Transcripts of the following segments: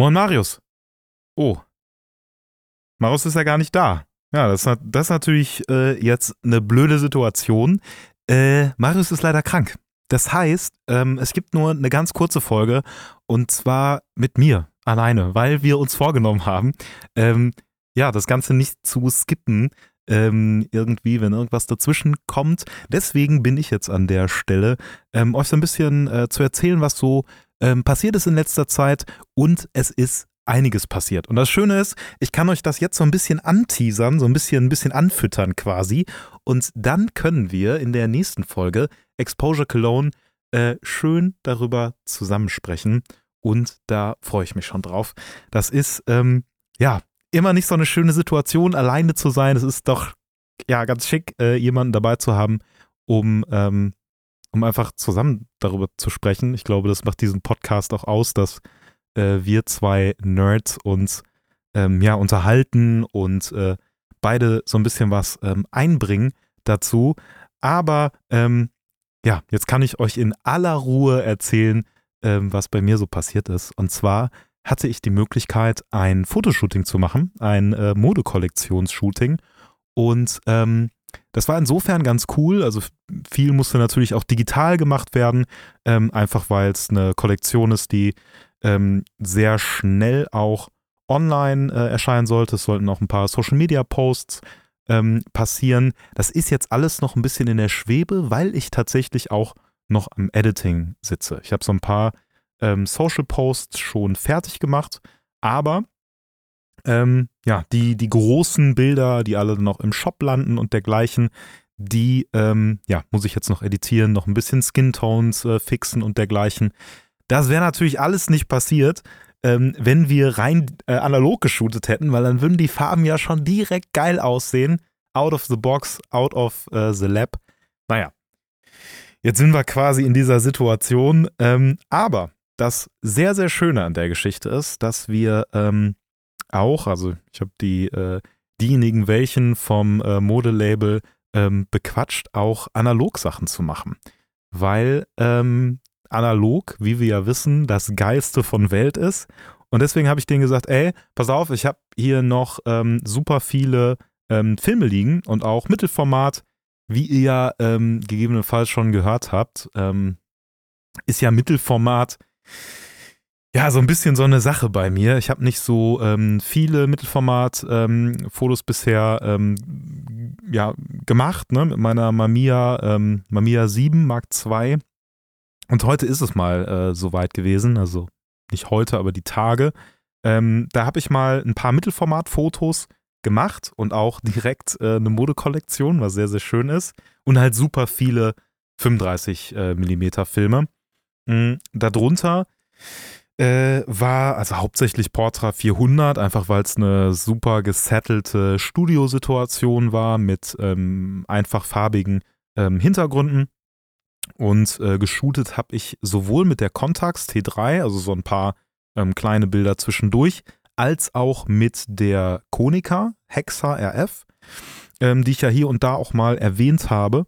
Moin Marius. Oh. Marius ist ja gar nicht da. Ja, das, das ist natürlich äh, jetzt eine blöde Situation. Äh, Marius ist leider krank. Das heißt, ähm, es gibt nur eine ganz kurze Folge und zwar mit mir alleine, weil wir uns vorgenommen haben, ähm, ja, das Ganze nicht zu skippen, ähm, irgendwie, wenn irgendwas dazwischen kommt. Deswegen bin ich jetzt an der Stelle, ähm, euch so ein bisschen äh, zu erzählen, was so ähm, passiert ist in letzter Zeit und es ist einiges passiert. Und das Schöne ist, ich kann euch das jetzt so ein bisschen anteasern, so ein bisschen, ein bisschen anfüttern quasi. Und dann können wir in der nächsten Folge Exposure Cologne äh, schön darüber zusammensprechen. Und da freue ich mich schon drauf. Das ist, ähm, ja, immer nicht so eine schöne Situation, alleine zu sein. Es ist doch, ja, ganz schick, äh, jemanden dabei zu haben, um, ähm, um einfach zusammen darüber zu sprechen. Ich glaube, das macht diesen Podcast auch aus, dass äh, wir zwei Nerds uns ähm, ja unterhalten und äh, beide so ein bisschen was ähm, einbringen dazu. Aber ähm, ja, jetzt kann ich euch in aller Ruhe erzählen, ähm, was bei mir so passiert ist. Und zwar hatte ich die Möglichkeit, ein Fotoshooting zu machen, ein äh, Modekollektionsshooting. Und ähm, das war insofern ganz cool. Also viel musste natürlich auch digital gemacht werden, ähm, einfach weil es eine Kollektion ist, die ähm, sehr schnell auch online äh, erscheinen sollte. Es sollten auch ein paar Social-Media-Posts ähm, passieren. Das ist jetzt alles noch ein bisschen in der Schwebe, weil ich tatsächlich auch noch am Editing sitze. Ich habe so ein paar ähm, Social Posts schon fertig gemacht, aber ähm, ja, die, die großen Bilder, die alle noch im Shop landen und dergleichen, die ähm, ja, muss ich jetzt noch editieren, noch ein bisschen Skin Tones äh, fixen und dergleichen. Das wäre natürlich alles nicht passiert, ähm, wenn wir rein äh, analog geshootet hätten, weil dann würden die Farben ja schon direkt geil aussehen. Out of the box, out of äh, the lab. Naja, jetzt sind wir quasi in dieser Situation. Ähm, aber das sehr, sehr Schöne an der Geschichte ist, dass wir ähm, auch, also ich habe die, äh, diejenigen welchen vom äh, Modelabel ähm, bequatscht, auch Analog-Sachen zu machen. Weil ähm, analog, wie wir ja wissen, das Geiste von Welt ist. Und deswegen habe ich denen gesagt, ey, pass auf, ich habe hier noch ähm, super viele ähm, Filme liegen und auch Mittelformat, wie ihr ja ähm, gegebenenfalls schon gehört habt, ähm, ist ja Mittelformat ja so ein bisschen so eine Sache bei mir. Ich habe nicht so ähm, viele Mittelformat-Fotos ähm, bisher ja, gemacht, ne, mit meiner Mamiya, Mamiya 7 Mark II und heute ist es mal äh, soweit gewesen, also nicht heute, aber die Tage. Ähm, da habe ich mal ein paar Mittelformat-Fotos gemacht und auch direkt äh, eine Modekollektion, was sehr, sehr schön ist. Und halt super viele 35 äh, mm Filme. Mhm, darunter äh, war also hauptsächlich Portra 400, einfach weil es eine super gesettelte Studiosituation war mit ähm, einfach farbigen ähm, Hintergründen. Und äh, geshootet habe ich sowohl mit der Contax T3, also so ein paar ähm, kleine Bilder zwischendurch, als auch mit der Konica Hexa RF, ähm, die ich ja hier und da auch mal erwähnt habe.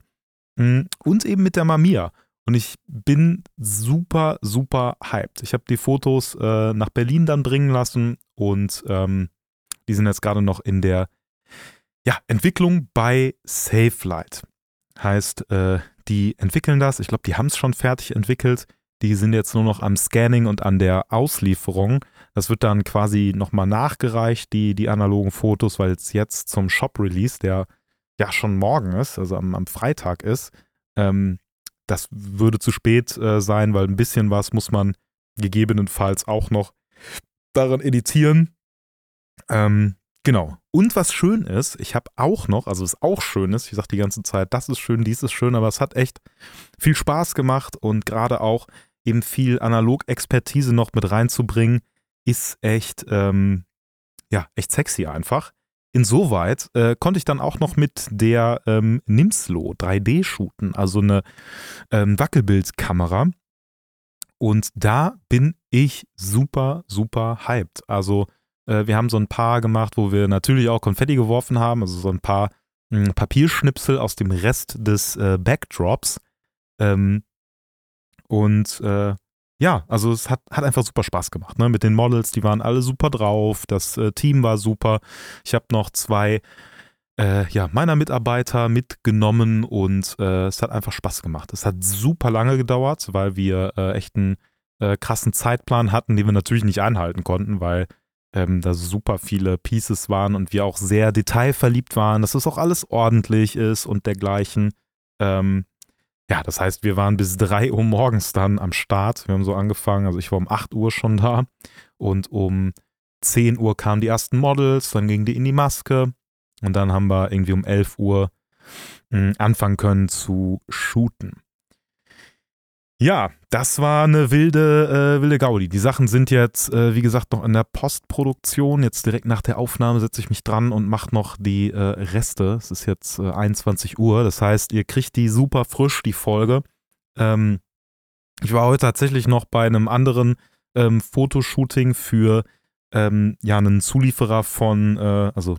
Mm, und eben mit der Mamiya. Und ich bin super, super hyped. Ich habe die Fotos äh, nach Berlin dann bringen lassen und ähm, die sind jetzt gerade noch in der ja, Entwicklung bei SafeLight. Heißt, äh, die entwickeln das. Ich glaube, die haben es schon fertig entwickelt. Die sind jetzt nur noch am Scanning und an der Auslieferung. Das wird dann quasi nochmal nachgereicht, die, die analogen Fotos, weil es jetzt zum Shop-Release, der ja schon morgen ist, also am, am Freitag ist, ähm, das würde zu spät äh, sein, weil ein bisschen was muss man gegebenenfalls auch noch daran editieren. Ähm, Genau. Und was schön ist, ich habe auch noch, also es auch schön ist, ich sage die ganze Zeit, das ist schön, dies ist schön, aber es hat echt viel Spaß gemacht und gerade auch eben viel Analog-Expertise noch mit reinzubringen, ist echt, ähm, ja, echt sexy einfach. Insoweit äh, konnte ich dann auch noch mit der ähm, Nimslo 3D shooten, also eine ähm, Wackelbildkamera. Und da bin ich super, super hyped. Also äh, wir haben so ein paar gemacht, wo wir natürlich auch Konfetti geworfen haben, also so ein paar mh, hm, Papierschnipsel aus dem Rest des äh, Backdrops. Ähm, und äh, ja, also es hat, hat einfach super Spaß gemacht. Ne? Mit den Models, die waren alle super drauf, das äh, Team war super. Ich habe noch zwei äh, ja, meiner Mitarbeiter mitgenommen und äh, es hat einfach Spaß gemacht. Es hat super lange gedauert, weil wir äh, echt einen äh, krassen Zeitplan hatten, den wir natürlich nicht einhalten konnten, weil ähm, da super viele Pieces waren und wir auch sehr detailverliebt waren, dass es auch alles ordentlich ist und dergleichen. Ähm, ja, das heißt, wir waren bis 3 Uhr morgens dann am Start. Wir haben so angefangen, also ich war um 8 Uhr schon da und um 10 Uhr kamen die ersten Models, dann gingen die in die Maske und dann haben wir irgendwie um 11 Uhr hm, anfangen können zu shooten. Ja, das war eine wilde, äh, wilde Gaudi. Die Sachen sind jetzt, äh, wie gesagt, noch in der Postproduktion. Jetzt direkt nach der Aufnahme setze ich mich dran und mache noch die äh, Reste. Es ist jetzt 21 äh, Uhr. Das heißt, ihr kriegt die super frisch, die Folge. Ähm, ich war heute tatsächlich noch bei einem anderen ähm, Fotoshooting für ähm, ja, einen Zulieferer von, äh, also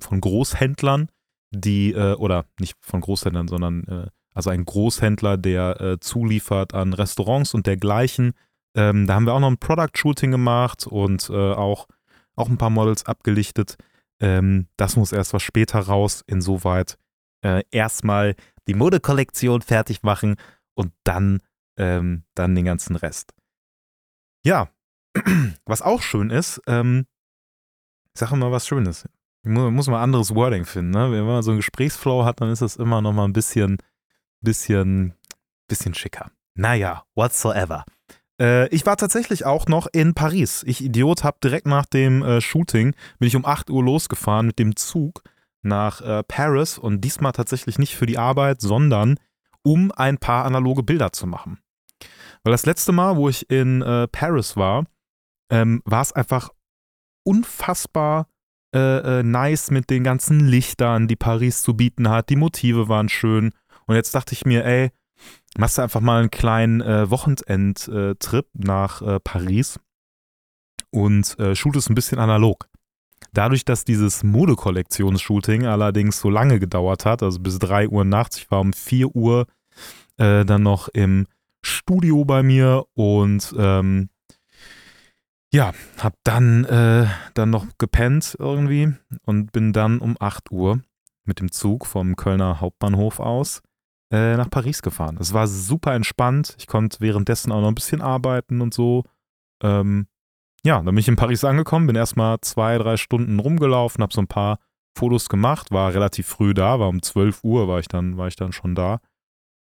von Großhändlern, die, äh, oder nicht von Großhändlern, sondern also ein Großhändler, der äh, zuliefert an Restaurants und dergleichen. Ähm, da haben wir auch noch ein Product-Shooting gemacht und äh, auch, auch ein paar Models abgelichtet. Ähm, das muss erst was später raus. Insoweit äh, erstmal die Modekollektion fertig machen und dann, ähm, dann den ganzen Rest. Ja, was auch schön ist, ähm, ich sage mal was Schönes. Ich muss, muss mal anderes Wording finden. Ne? Wenn man so einen Gesprächsflow hat, dann ist das immer noch mal ein bisschen bisschen, bisschen schicker. Naja, whatsoever. Äh, ich war tatsächlich auch noch in Paris. Ich Idiot habe direkt nach dem äh, Shooting, bin ich um 8 Uhr losgefahren mit dem Zug nach äh, Paris und diesmal tatsächlich nicht für die Arbeit, sondern um ein paar analoge Bilder zu machen. Weil das letzte Mal, wo ich in äh, Paris war, ähm, war es einfach unfassbar äh, äh, nice mit den ganzen Lichtern, die Paris zu bieten hat. Die Motive waren schön. Und jetzt dachte ich mir, ey, machst du einfach mal einen kleinen äh, Wochenendtrip äh, nach äh, Paris und äh, shootest ein bisschen analog. Dadurch, dass dieses Modekollektionsshooting allerdings so lange gedauert hat, also bis 3 Uhr nachts, ich war um 4 Uhr äh, dann noch im Studio bei mir und ähm, ja, hab dann, äh, dann noch gepennt irgendwie und bin dann um 8 Uhr mit dem Zug vom Kölner Hauptbahnhof aus äh, nach Paris gefahren. Es war super entspannt. Ich konnte währenddessen auch noch ein bisschen arbeiten und so. Ähm, ja, dann bin ich in Paris angekommen, bin erstmal zwei, drei Stunden rumgelaufen, habe so ein paar Fotos gemacht, war relativ früh da, war um 12 Uhr war ich dann, war ich dann schon da.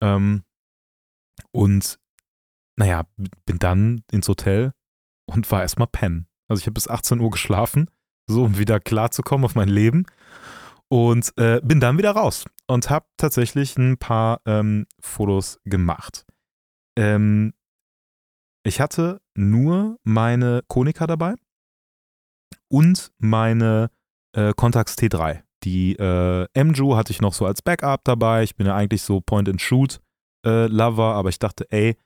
Ähm, und naja, bin dann ins Hotel und war erstmal pennen. Also ich habe bis 18 Uhr geschlafen, so um wieder klarzukommen auf mein Leben. Und äh, bin dann wieder raus und habe tatsächlich ein paar ähm, Fotos gemacht. Ähm, ich hatte nur meine Konica dabei und meine äh, Contax T3. Die äh, MJU hatte ich noch so als Backup dabei. Ich bin ja eigentlich so Point-and-Shoot-Lover, äh, aber ich dachte, ey,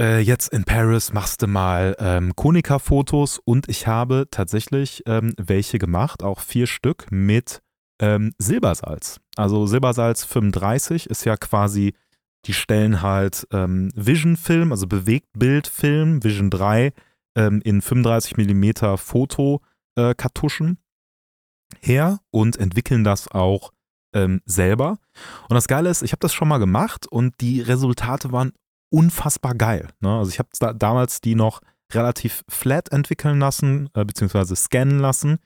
äh, jetzt in Paris machst du mal ähm, Konica-Fotos und ich habe tatsächlich ähm, welche gemacht, auch vier Stück mit ähm, Silbersalz. Also Silbersalz 35 ist ja quasi, die stellen halt ähm, Vision-Film, also Bewegtbildfilm, Vision 3 ähm, in 35 mm Fotokartuschen her und entwickeln das auch ähm, selber. Und das Geile ist, ich habe das schon mal gemacht und die Resultate waren unfassbar geil. Ne? Also ich habe da, damals die noch relativ flat entwickeln lassen, äh, beziehungsweise scannen lassen.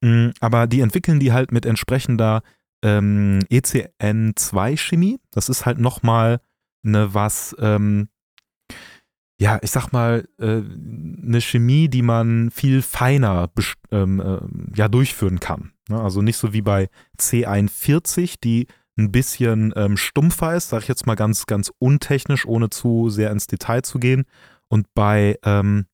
Mhm, aber die entwickeln die halt mit entsprechender ähm, ECN2-Chemie. Das ist halt nochmal eine was, ähm, ja, ich sag mal, äh, eine Chemie, die man viel feiner ähm, äh, ja, durchführen kann. Ne? Also nicht so wie bei C41, die ein bisschen ähm, stumpfer ist, sag ich jetzt mal ganz, ganz untechnisch, ohne zu sehr ins Detail zu gehen. Und bei, ähm,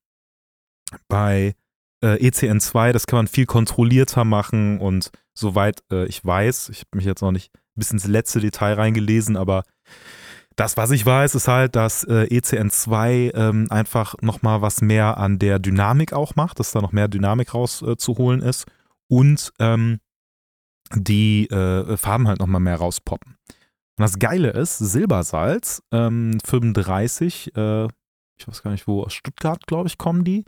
bei äh, ECN2, das kann man viel kontrollierter machen und soweit äh, ich weiß, ich habe mich jetzt noch nicht bis ins letzte Detail reingelesen, aber das, was ich weiß, ist halt, dass äh, ECN2 ähm, einfach nochmal was mehr an der Dynamik auch macht, dass da noch mehr Dynamik rauszuholen äh, ist und ähm, die äh, Farben halt nochmal mehr rauspoppen. Und das Geile ist, Silbersalz ähm, 35, äh, ich weiß gar nicht wo, aus Stuttgart, glaube ich, kommen die.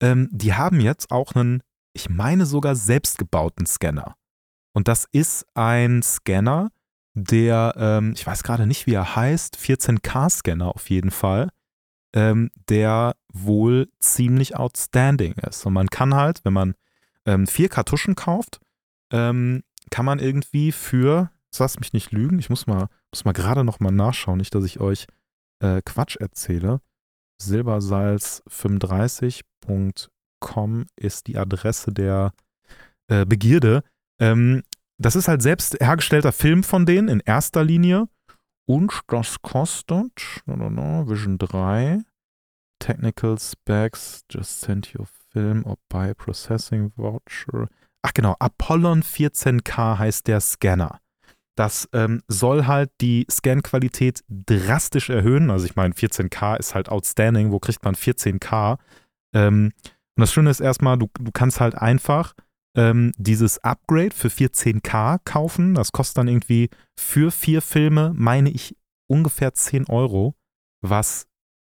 Ähm, die haben jetzt auch einen, ich meine sogar selbstgebauten Scanner. Und das ist ein Scanner, der, ähm, ich weiß gerade nicht, wie er heißt, 14K-Scanner auf jeden Fall, ähm, der wohl ziemlich outstanding ist. Und man kann halt, wenn man ähm, vier Kartuschen kauft, ähm, kann man irgendwie für, lasst mich nicht lügen, ich muss mal, muss mal gerade nochmal nachschauen, nicht, dass ich euch äh, Quatsch erzähle. Silbersalz35.com ist die Adresse der äh, Begierde. Ähm, das ist halt selbst hergestellter Film von denen in erster Linie. Und das kostet no, no, no, Vision 3. Technical Specs, just send your film or buy processing voucher. Ach genau, Apollon 14K heißt der Scanner. Das ähm, soll halt die Scan-Qualität drastisch erhöhen. Also ich meine, 14K ist halt outstanding. Wo kriegt man 14K? Ähm, und das Schöne ist erstmal, du, du kannst halt einfach ähm, dieses Upgrade für 14K kaufen. Das kostet dann irgendwie für vier Filme, meine ich, ungefähr 10 Euro, was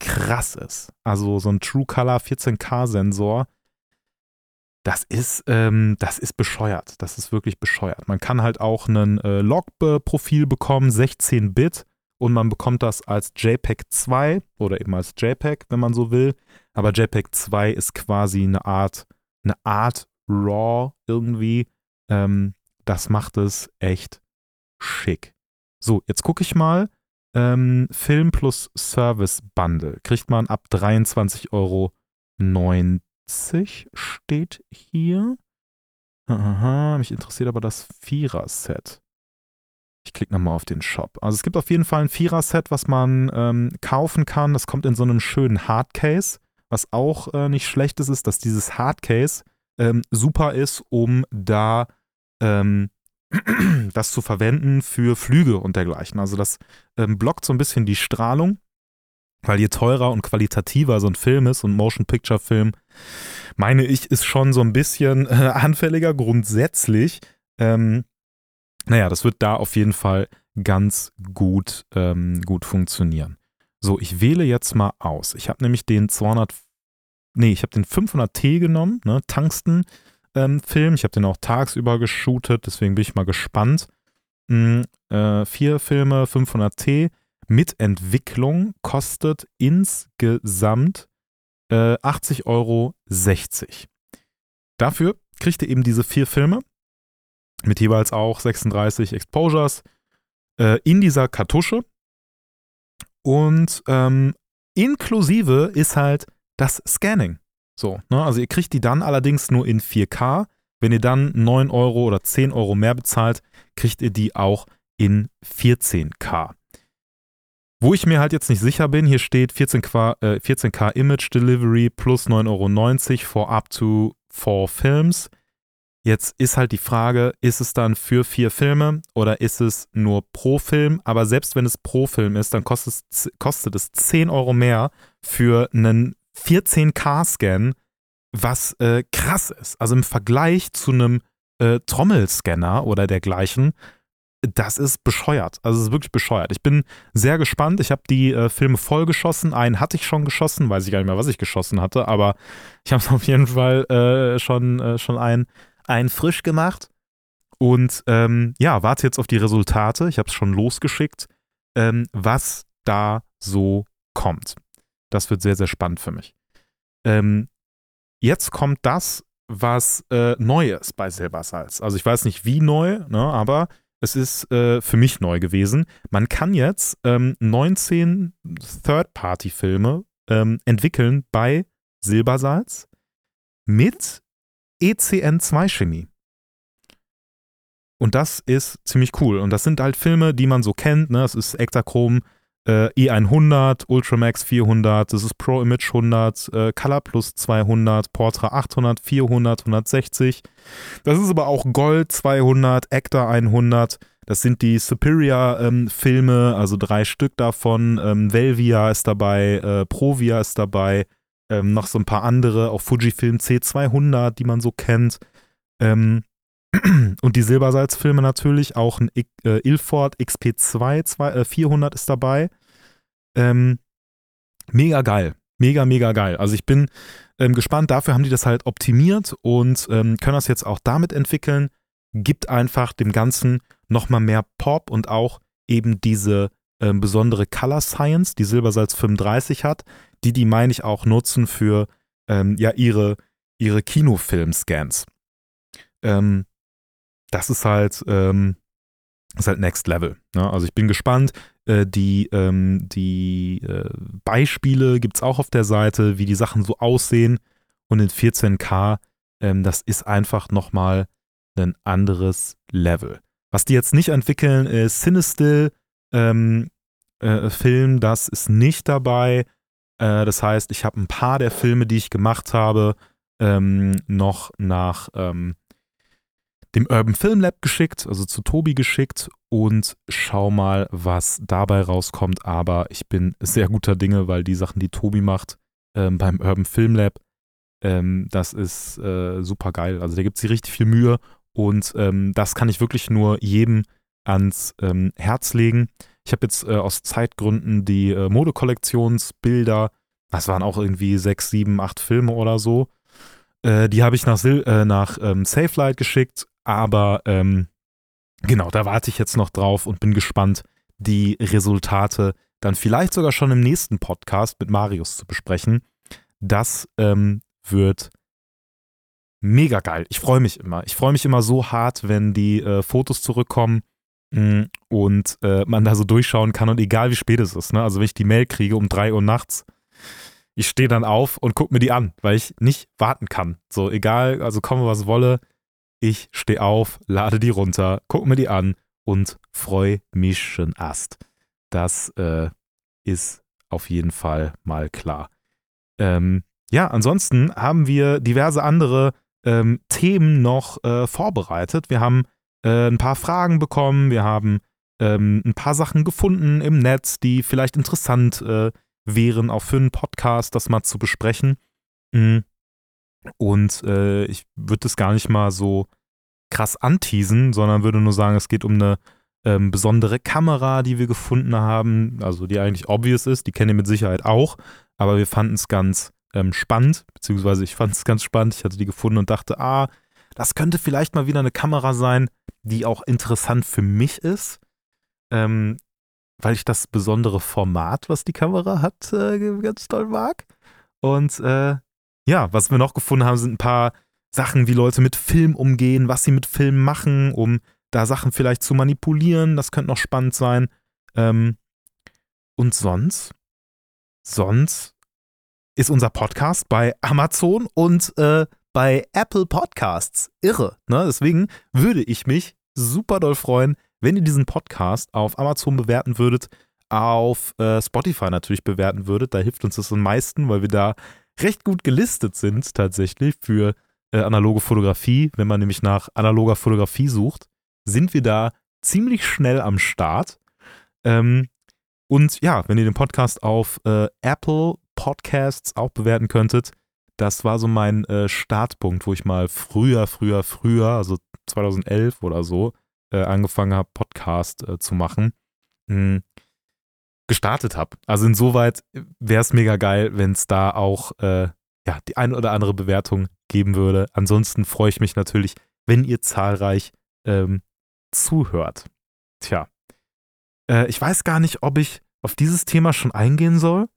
krass ist. Also so ein True Color 14K Sensor, das ist, ähm, das ist bescheuert. Das ist wirklich bescheuert. Man kann halt auch ein äh, Log-Profil bekommen, 16-Bit, und man bekommt das als JPEG 2 oder eben als JPEG, wenn man so will. Aber JPEG 2 ist quasi eine Art, eine Art RAW irgendwie. Ähm, das macht es echt schick. So, jetzt gucke ich mal. Ähm, Film plus Service Bundle kriegt man ab 23,90 Euro steht hier. Aha, mich interessiert aber das Vierer-Set. Ich klicke nochmal auf den Shop. Also es gibt auf jeden Fall ein Vierer-Set, was man ähm, kaufen kann. Das kommt in so einem schönen Hardcase. Was auch äh, nicht schlecht ist, ist, dass dieses Hardcase ähm, super ist, um da ähm, das zu verwenden für Flüge und dergleichen. Also das ähm, blockt so ein bisschen die Strahlung, weil je teurer und qualitativer so ein Film ist und Motion Picture Film, meine ich, ist schon so ein bisschen äh, anfälliger grundsätzlich. Ähm, naja, das wird da auf jeden Fall ganz gut, ähm, gut funktionieren. So, ich wähle jetzt mal aus. Ich habe nämlich den 200 nee, ich habe den 500T genommen, ne, Tungsten-Film. Ähm, ich habe den auch tagsüber geshootet, deswegen bin ich mal gespannt. Mhm, äh, vier Filme, 500T mit Entwicklung kostet insgesamt äh, 80,60 Euro. Dafür kriegt ihr eben diese vier Filme mit jeweils auch 36 Exposures äh, in dieser Kartusche. Und ähm, inklusive ist halt das Scanning. So, ne? Also ihr kriegt die dann allerdings nur in 4K. Wenn ihr dann 9 Euro oder 10 Euro mehr bezahlt, kriegt ihr die auch in 14K. Wo ich mir halt jetzt nicht sicher bin, hier steht 14K, äh, 14K Image Delivery plus 9,90 Euro for up to 4 Films. Jetzt ist halt die Frage, ist es dann für vier Filme oder ist es nur pro Film? Aber selbst wenn es pro Film ist, dann kostet es, kostet es 10 Euro mehr für einen 14K-Scan, was äh, krass ist. Also im Vergleich zu einem äh, Trommelscanner oder dergleichen, das ist bescheuert. Also es ist wirklich bescheuert. Ich bin sehr gespannt. Ich habe die äh, Filme voll geschossen. Einen hatte ich schon geschossen, weiß ich gar nicht mehr, was ich geschossen hatte, aber ich habe es auf jeden Fall äh, schon, äh, schon einen, einen frisch gemacht. Und ähm, ja, warte jetzt auf die Resultate. Ich habe es schon losgeschickt, ähm, was da so kommt. Das wird sehr, sehr spannend für mich. Ähm, jetzt kommt das, was äh, neu ist bei Silbersalz. Also ich weiß nicht, wie neu, ne, aber es ist äh, für mich neu gewesen. Man kann jetzt ähm, 19 Third-Party-Filme ähm, entwickeln bei Silbersalz mit ECN2-Chemie. Und das ist ziemlich cool. Und das sind halt Filme, die man so kennt. Ne? Das ist Ektachrom äh, E100, Ultramax 400, das ist Pro Image 100, äh, Color Plus 200, Portra 800, 400, 160. Das ist aber auch Gold 200, Actor 100. Das sind die Superior-Filme, ähm, also drei Stück davon. Ähm, Velvia ist dabei, äh, Provia ist dabei, ähm, noch so ein paar andere, auch Fujifilm C200, die man so kennt. Ähm, und die Silbersalzfilme natürlich, auch ein äh, Ilford XP2 2, äh, 400 ist dabei. Ähm, mega geil. mega, mega geil. Also ich bin ähm, gespannt, dafür haben die das halt optimiert und ähm, können das jetzt auch damit entwickeln. Gibt einfach dem Ganzen nochmal mehr Pop und auch eben diese ähm, besondere Color Science, die Silbersalz 35 hat, die die, meine ich, auch nutzen für ähm, ja ihre, ihre Kinofilm-Scans. Ähm, das ist halt, ähm, ist halt Next Level. Ne? Also ich bin gespannt. Äh, die ähm, die äh, Beispiele gibt es auch auf der Seite, wie die Sachen so aussehen. Und in 14K, ähm, das ist einfach nochmal ein anderes Level. Was die jetzt nicht entwickeln, ist Cinestill ähm, äh, Film, das ist nicht dabei. Äh, das heißt, ich habe ein paar der Filme, die ich gemacht habe, ähm, noch nach ähm, dem Urban Film Lab geschickt, also zu Tobi geschickt und schau mal, was dabei rauskommt. Aber ich bin sehr guter Dinge, weil die Sachen, die Tobi macht ähm, beim Urban Film Lab, ähm, das ist äh, super geil. Also da gibt es richtig viel Mühe und ähm, das kann ich wirklich nur jedem ans ähm, Herz legen. Ich habe jetzt äh, aus Zeitgründen die äh, Modekollektionsbilder, das waren auch irgendwie sechs, sieben, acht Filme oder so. Äh, die habe ich nach, Sil äh, nach ähm, Safelight geschickt aber ähm, genau, da warte ich jetzt noch drauf und bin gespannt, die Resultate dann vielleicht sogar schon im nächsten Podcast mit Marius zu besprechen. Das ähm, wird mega geil. Ich freue mich immer. Ich freue mich immer so hart, wenn die äh, Fotos zurückkommen mh, mm, und äh, man da so durchschauen kann und egal wie spät es ist. Ne? Also wenn ich die Mail kriege um 3 Uhr nachts, ich stehe dann auf und gucke mir die an, weil ich nicht warten kann. So egal, also komme was wolle, ich stehe auf, lade die runter, guck mir die an und freue mich schon Ast. Das äh, ist auf jeden Fall mal klar. Ähm, ja, ansonsten haben wir diverse andere ähm, Themen noch äh, vorbereitet. Wir haben äh, ein paar Fragen bekommen, wir haben ähm, ein paar Sachen gefunden im Netz, die vielleicht interessant äh, wären, auch für einen Podcast, das mal zu besprechen. Mhm. Und äh, ich würde das gar nicht mal so krass anteasen, sondern würde nur sagen, es geht um eine ähm, besondere Kamera, die wir gefunden haben, also die eigentlich obvious ist, die kennt ihr mit Sicherheit auch, aber wir fanden es ganz ähm, spannend, beziehungsweise ich fand es ganz spannend, ich hatte die gefunden und dachte, ah, das könnte vielleicht mal wieder eine Kamera sein, die auch interessant für mich ist, ähm, weil ich das besondere Format, was die Kamera hat, äh, ganz toll mag. Und äh, ja, was wir noch gefunden haben, sind ein paar Sachen, wie Leute mit Film umgehen, was sie mit Film machen, um da Sachen vielleicht zu manipulieren. Das könnte noch spannend sein. Ähm, und sonst, sonst ist unser Podcast bei Amazon und äh, bei Apple Podcasts. Irre. Ne? Deswegen würde ich mich super doll freuen, wenn ihr diesen Podcast auf Amazon bewerten würdet, auf äh, Spotify natürlich bewerten würdet. Da hilft uns das am meisten, weil wir da recht gut gelistet sind tatsächlich für äh, analoge Fotografie. Wenn man nämlich nach analoger Fotografie sucht, sind wir da ziemlich schnell am Start. Ähm, und ja, wenn ihr den Podcast auf äh, Apple Podcasts auch bewerten könntet, das war so mein äh, Startpunkt, wo ich mal früher, früher, früher, also 2011 oder so, äh, angefangen habe, Podcast äh, zu machen. Mhm gestartet habe. Also insoweit wäre es mega geil, wenn es da auch äh, ja, die ein oder andere Bewertung geben würde. Ansonsten freue ich mich natürlich, wenn ihr zahlreich ähm, zuhört. Tja, äh, ich weiß gar nicht, ob ich auf dieses Thema schon eingehen soll,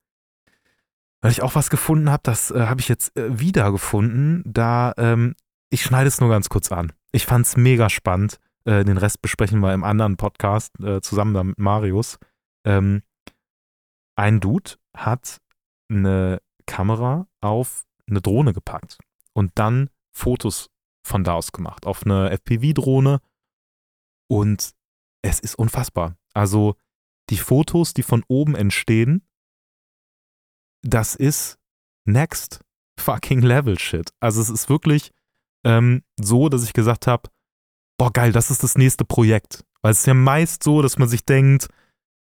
weil ich auch was gefunden habe, das äh, habe ich jetzt äh, wieder gefunden. Da, ähm, ich schneide es nur ganz kurz an. Ich fand es mega spannend. Äh, den Rest besprechen wir im anderen Podcast äh, zusammen mit Marius. Ähm, ein Dude hat eine Kamera auf eine Drohne gepackt und dann Fotos von da aus gemacht, auf eine FPV-Drohne. Und es ist unfassbar. Also die Fotos, die von oben entstehen, das ist next fucking level shit. Also es ist wirklich ähm, so, dass ich gesagt habe, boah geil, das ist das nächste Projekt. Weil es ist ja meist so, dass man sich denkt,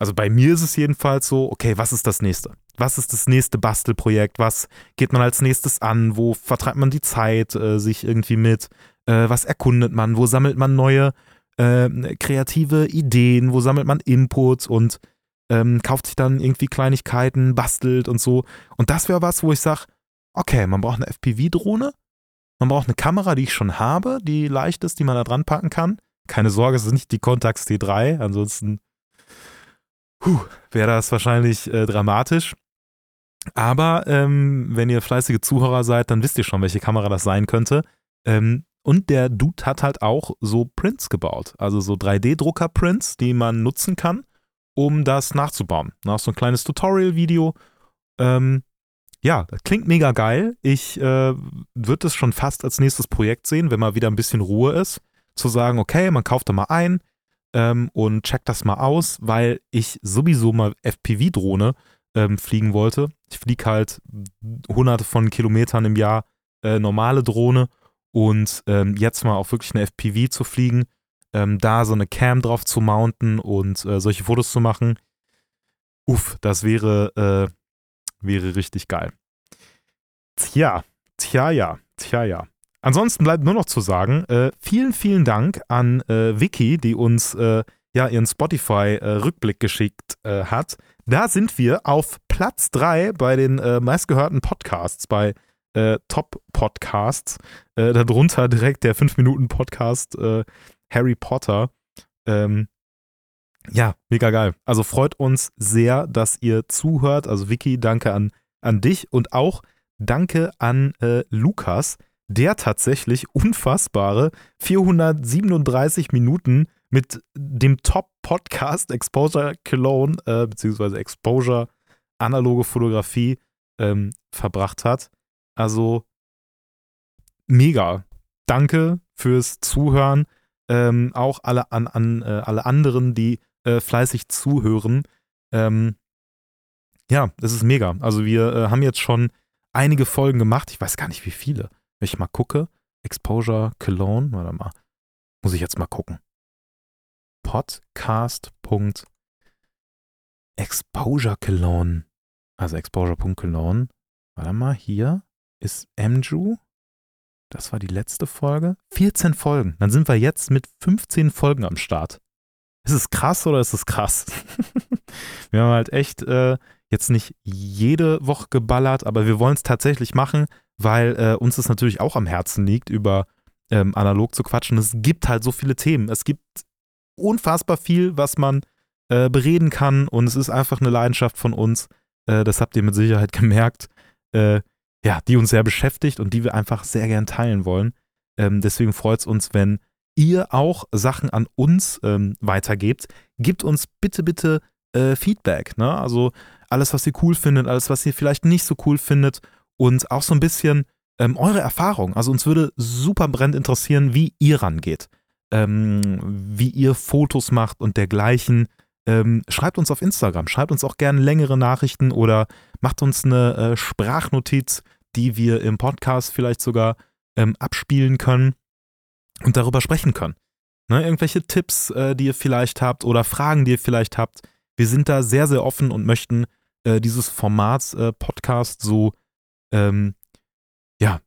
also bei mir ist es jedenfalls so, okay, was ist das nächste? Was ist das nächste Bastelprojekt? Was geht man als nächstes an? Wo vertreibt man die Zeit äh, sich irgendwie mit? Äh, was erkundet man? Wo sammelt man neue äh, kreative Ideen? Wo sammelt man Inputs? Und ähm, kauft sich dann irgendwie Kleinigkeiten, bastelt und so. Und das wäre was, wo ich sage, okay, man braucht eine FPV-Drohne, man braucht eine Kamera, die ich schon habe, die leicht ist, die man da dran packen kann. Keine Sorge, es ist nicht die Contax T3, ansonsten wäre das wahrscheinlich äh, dramatisch. Aber ähm, wenn ihr fleißige Zuhörer seid, dann wisst ihr schon, welche Kamera das sein könnte. Ähm, und der Dude hat halt auch so Prints gebaut, also so 3D-Drucker-Prints, die man nutzen kann, um das nachzubauen. Nach so ein kleines Tutorial-Video. Ähm, ja, das klingt mega geil. Ich äh, würde es schon fast als nächstes Projekt sehen, wenn mal wieder ein bisschen Ruhe ist, zu sagen, okay, man kauft da mal ein ähm, und checkt das mal aus, weil ich sowieso mal FPV-Drohne ähm, fliegen wollte. Ich fliege halt hunderte von Kilometern im Jahr äh, normale Drohne und ähm, jetzt mal auch wirklich eine FPV zu fliegen, ähm, da so eine Cam drauf zu mounten und äh, solche Fotos zu machen, uff, das wäre, äh, wäre richtig geil. Tja, tja, ja, tja, ja. Ansonsten bleibt nur noch zu sagen, äh, vielen, vielen Dank an äh, Vicky, die uns äh, ja ihren Spotify-Rückblick geschickt äh, hat. Da sind wir auf Platz 3 bei den äh, meistgehörten Podcasts, bei äh, Top-Podcasts. Äh, darunter direkt der 5-Minuten-Podcast äh, Harry Potter. Ähm, ja, mega geil. Also freut uns sehr, dass ihr zuhört. Also Vicky, danke an, an dich und auch danke an äh, Lukas, der tatsächlich unfassbare 437 Minuten mit dem Top-Podcast Exposure Cologne, äh, beziehungsweise Exposure analoge Fotografie ähm, verbracht hat. Also mega. Danke fürs Zuhören. Ähm, auch alle, an, an äh, alle anderen, die äh, fleißig zuhören. Ähm, ja, es ist mega. Also wir äh, haben jetzt schon einige Folgen gemacht. Ich weiß gar nicht, wie viele. Wenn ich mal gucke. Exposure Cologne. Warte mal. Muss ich jetzt mal gucken. Podcast.exposure Cologne. Also exposure.cologne. Warte mal, hier ist Amju. Das war die letzte Folge. 14 Folgen. Dann sind wir jetzt mit 15 Folgen am Start. Ist es krass oder ist es krass? wir haben halt echt äh, jetzt nicht jede Woche geballert, aber wir wollen es tatsächlich machen, weil äh, uns es natürlich auch am Herzen liegt, über ähm, analog zu quatschen. Es gibt halt so viele Themen. Es gibt unfassbar viel, was man äh, bereden kann und es ist einfach eine Leidenschaft von uns. Äh, das habt ihr mit Sicherheit gemerkt. Äh, ja, die uns sehr beschäftigt und die wir einfach sehr gern teilen wollen. Ähm, deswegen freut es uns, wenn ihr auch Sachen an uns ähm, weitergebt. Gebt uns bitte, bitte äh, Feedback. Ne? Also alles, was ihr cool findet, alles, was ihr vielleicht nicht so cool findet und auch so ein bisschen ähm, eure Erfahrung. Also uns würde super brennend interessieren, wie ihr rangeht, ähm, wie ihr Fotos macht und dergleichen. Ähm, schreibt uns auf Instagram, schreibt uns auch gerne längere Nachrichten oder macht uns eine äh, Sprachnotiz, die wir im Podcast vielleicht sogar ähm, abspielen können und darüber sprechen können. Ne, irgendwelche Tipps, äh, die ihr vielleicht habt oder Fragen, die ihr vielleicht habt. Wir sind da sehr, sehr offen und möchten äh, dieses Format äh, Podcast so, ähm, ja,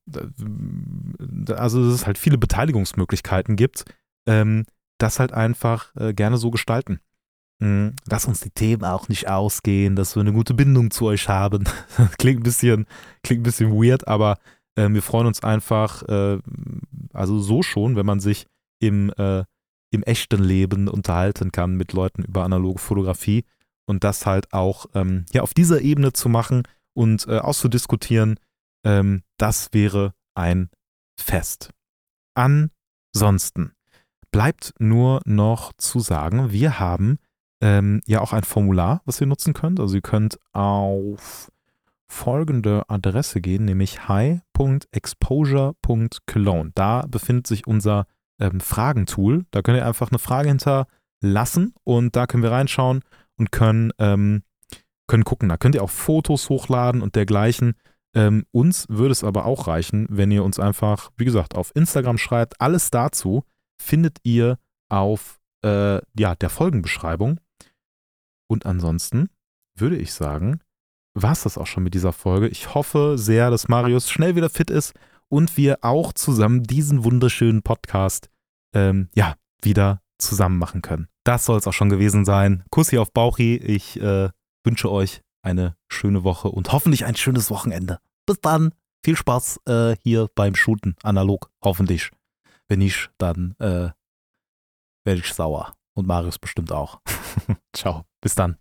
also dass es halt viele Beteiligungsmöglichkeiten gibt, ähm, das halt einfach äh, gerne so gestalten. Mhm. Lass uns die Themen auch nicht ausgehen, dass wir eine gute Bindung zu euch haben. klingt, ein bisschen, klingt ein bisschen weird, aber äh, wir freuen uns einfach, äh, also so schon, wenn man sich im, im echten Leben unterhalten kann mit Leuten über analoge Fotografie und das halt auch ähm, ja, auf dieser Ebene zu machen und äh, auszudiskutieren, ähm, das wäre ein Fest. Ansonsten bleibt nur noch zu sagen, wir haben ähm, ja auch ein Formular, was ihr nutzen könnt. Also ihr könnt auf folgende Adresse gehen, nämlich hi.exposure.cologne. Da befindet sich unser ähm, Fragentool. Da könnt ihr einfach eine Frage hinterlassen und da können wir reinschauen und können, ähm, können gucken. Da könnt ihr auch Fotos hochladen und dergleichen. Ähm, uns würde es aber auch reichen, wenn ihr uns einfach, wie gesagt, auf Instagram schreibt. Alles dazu findet ihr auf äh, ja, der Folgenbeschreibung. Und ansonsten würde ich sagen, war es das auch schon mit dieser Folge. Ich hoffe sehr, dass Marius schnell wieder fit ist und wir auch zusammen diesen wunderschönen Podcast ähm, ja, wieder zusammen machen können. Das soll es auch schon gewesen sein. Kussi auf Bauchi. Ich äh, wünsche euch eine schöne Woche und hoffentlich ein schönes Wochenende. Bis dann. Viel Spaß äh, hier beim Shooten, analog, hoffentlich. Wenn nicht, dann äh, werde ich sauer. Und Marius bestimmt auch. Ciao. Bis dann.